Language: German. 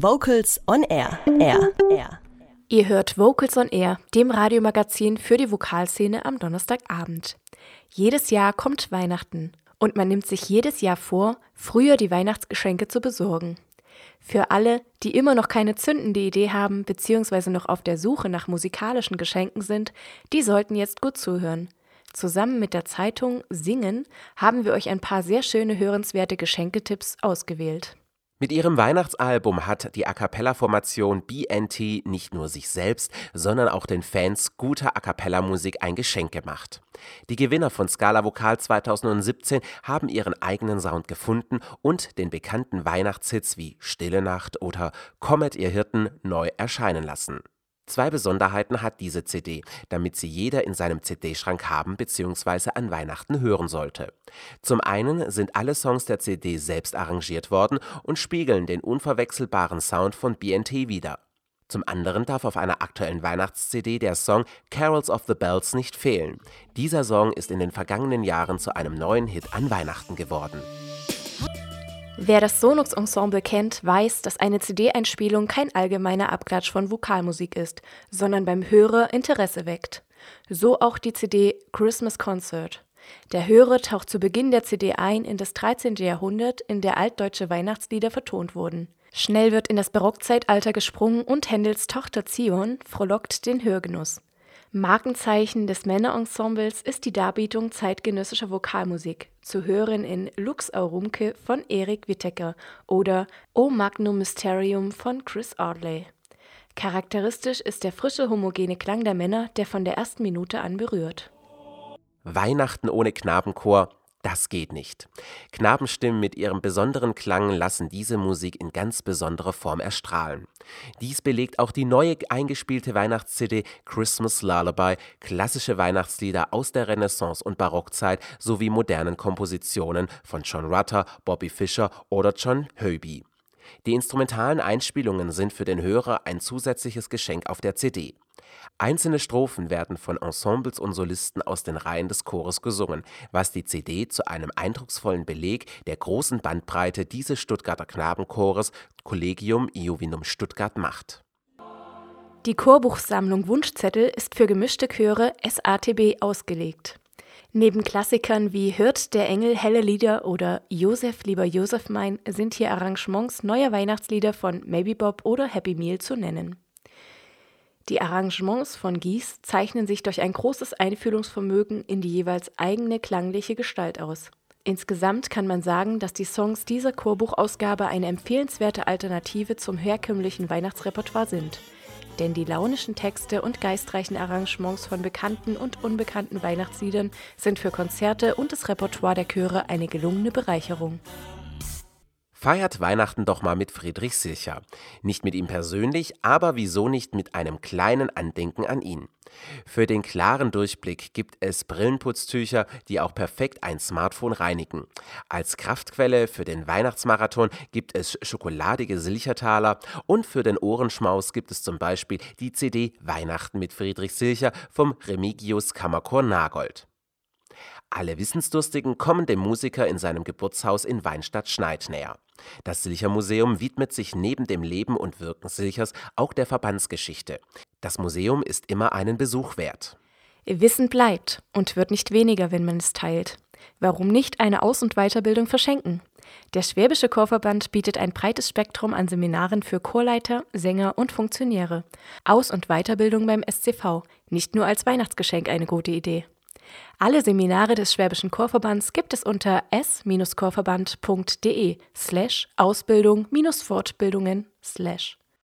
Vocals on Air. Air. Air. Ihr hört Vocals on Air, dem Radiomagazin für die Vokalszene am Donnerstagabend. Jedes Jahr kommt Weihnachten und man nimmt sich jedes Jahr vor, früher die Weihnachtsgeschenke zu besorgen. Für alle, die immer noch keine zündende Idee haben bzw. noch auf der Suche nach musikalischen Geschenken sind, die sollten jetzt gut zuhören. Zusammen mit der Zeitung Singen haben wir euch ein paar sehr schöne hörenswerte Geschenketipps ausgewählt. Mit ihrem Weihnachtsalbum hat die A cappella-Formation BNT nicht nur sich selbst, sondern auch den Fans guter A cappella-Musik ein Geschenk gemacht. Die Gewinner von Scala Vokal 2017 haben ihren eigenen Sound gefunden und den bekannten Weihnachtshits wie Stille Nacht oder Kommet ihr Hirten neu erscheinen lassen. Zwei Besonderheiten hat diese CD, damit sie jeder in seinem CD-Schrank haben bzw. an Weihnachten hören sollte. Zum einen sind alle Songs der CD selbst arrangiert worden und spiegeln den unverwechselbaren Sound von BNT wider. Zum anderen darf auf einer aktuellen Weihnachts-CD der Song Carols of the Bells nicht fehlen. Dieser Song ist in den vergangenen Jahren zu einem neuen Hit an Weihnachten geworden. Wer das Sonux Ensemble kennt, weiß, dass eine CD-Einspielung kein allgemeiner Abklatsch von Vokalmusik ist, sondern beim Hörer Interesse weckt. So auch die CD Christmas Concert. Der Hörer taucht zu Beginn der CD ein in das 13. Jahrhundert, in der altdeutsche Weihnachtslieder vertont wurden. Schnell wird in das Barockzeitalter gesprungen und Händels Tochter Zion frohlockt den Hörgenuss. Markenzeichen des Männerensembles ist die Darbietung zeitgenössischer Vokalmusik, zu hören in Lux Aurumke von Erik Wittecker oder O Magnum Mysterium von Chris Ardley. Charakteristisch ist der frische, homogene Klang der Männer, der von der ersten Minute an berührt. Weihnachten ohne Knabenchor das geht nicht. Knabenstimmen mit ihrem besonderen Klang lassen diese Musik in ganz besonderer Form erstrahlen. Dies belegt auch die neue eingespielte Weihnachts-CD Christmas Lullaby, klassische Weihnachtslieder aus der Renaissance und Barockzeit sowie modernen Kompositionen von John Rutter, Bobby Fischer oder John Höby. Die instrumentalen Einspielungen sind für den Hörer ein zusätzliches Geschenk auf der CD. Einzelne Strophen werden von Ensembles und Solisten aus den Reihen des Chores gesungen, was die CD zu einem eindrucksvollen Beleg der großen Bandbreite dieses Stuttgarter Knabenchores Collegium Iovinum Stuttgart macht. Die Chorbuchsammlung Wunschzettel ist für gemischte Chöre SATB ausgelegt. Neben Klassikern wie Hört der Engel helle Lieder oder Josef lieber Josef mein sind hier Arrangements neuer Weihnachtslieder von Maybe Bob oder Happy Meal zu nennen. Die Arrangements von Gies zeichnen sich durch ein großes Einfühlungsvermögen in die jeweils eigene klangliche Gestalt aus. Insgesamt kann man sagen, dass die Songs dieser Chorbuchausgabe eine empfehlenswerte Alternative zum herkömmlichen Weihnachtsrepertoire sind. Denn die launischen Texte und geistreichen Arrangements von bekannten und unbekannten Weihnachtsliedern sind für Konzerte und das Repertoire der Chöre eine gelungene Bereicherung. Feiert Weihnachten doch mal mit Friedrich Silcher. Nicht mit ihm persönlich, aber wieso nicht mit einem kleinen Andenken an ihn. Für den klaren Durchblick gibt es Brillenputztücher, die auch perfekt ein Smartphone reinigen. Als Kraftquelle für den Weihnachtsmarathon gibt es schokoladige Silchertaler und für den Ohrenschmaus gibt es zum Beispiel die CD Weihnachten mit Friedrich Silcher vom Remigius Kammerchor Nagold. Alle Wissensdurstigen kommen dem Musiker in seinem Geburtshaus in Weinstadt-Schneid näher. Das Silcher-Museum widmet sich neben dem Leben und Wirken Silchers auch der Verbandsgeschichte. Das Museum ist immer einen Besuch wert. Wissen bleibt und wird nicht weniger, wenn man es teilt. Warum nicht eine Aus- und Weiterbildung verschenken? Der Schwäbische Chorverband bietet ein breites Spektrum an Seminaren für Chorleiter, Sänger und Funktionäre. Aus- und Weiterbildung beim SCV, nicht nur als Weihnachtsgeschenk eine gute Idee. Alle Seminare des Schwäbischen Chorverbands gibt es unter s-chorverband.de slash Ausbildung-Fortbildungen slash